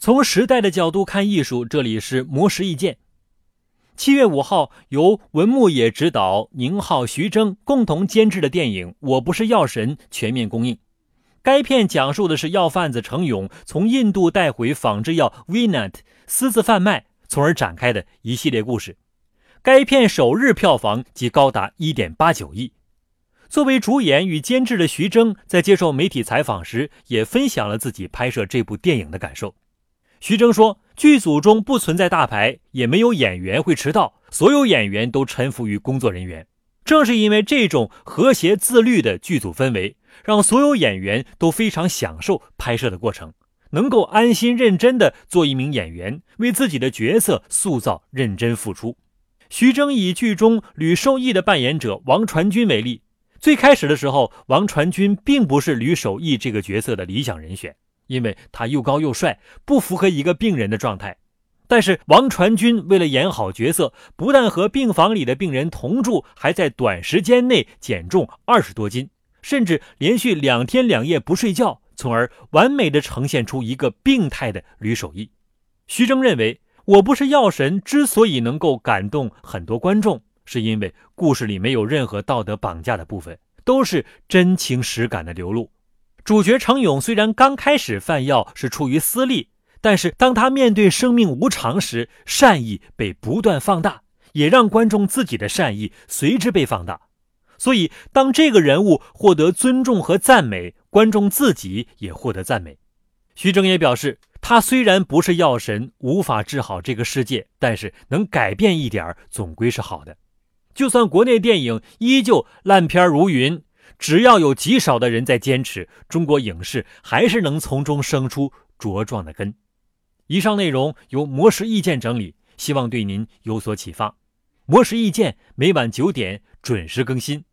从时代的角度看艺术，这里是魔石意见。七月五号，由文牧野执导、宁浩、徐峥共同监制的电影《我不是药神》全面公映。该片讲述的是药贩子程勇从印度带回仿制药 Vinat 私自贩卖，从而展开的一系列故事。该片首日票房即高达一点八九亿。作为主演与监制的徐峥，在接受媒体采访时，也分享了自己拍摄这部电影的感受。徐峥说：“剧组中不存在大牌，也没有演员会迟到，所有演员都臣服于工作人员。正是因为这种和谐自律的剧组氛围，让所有演员都非常享受拍摄的过程，能够安心认真的做一名演员，为自己的角色塑造认真付出。”徐峥以剧中吕受益的扮演者王传君为例，最开始的时候，王传君并不是吕守义这个角色的理想人选。因为他又高又帅，不符合一个病人的状态。但是王传君为了演好角色，不但和病房里的病人同住，还在短时间内减重二十多斤，甚至连续两天两夜不睡觉，从而完美的呈现出一个病态的吕守义。徐峥认为，《我不是药神》之所以能够感动很多观众，是因为故事里没有任何道德绑架的部分，都是真情实感的流露。主角程勇虽然刚开始贩药是出于私利，但是当他面对生命无常时，善意被不断放大，也让观众自己的善意随之被放大。所以，当这个人物获得尊重和赞美，观众自己也获得赞美。徐峥也表示，他虽然不是药神，无法治好这个世界，但是能改变一点总归是好的。就算国内电影依旧烂片如云。只要有极少的人在坚持，中国影视还是能从中生出茁壮的根。以上内容由魔石意见整理，希望对您有所启发。魔石意见每晚九点准时更新。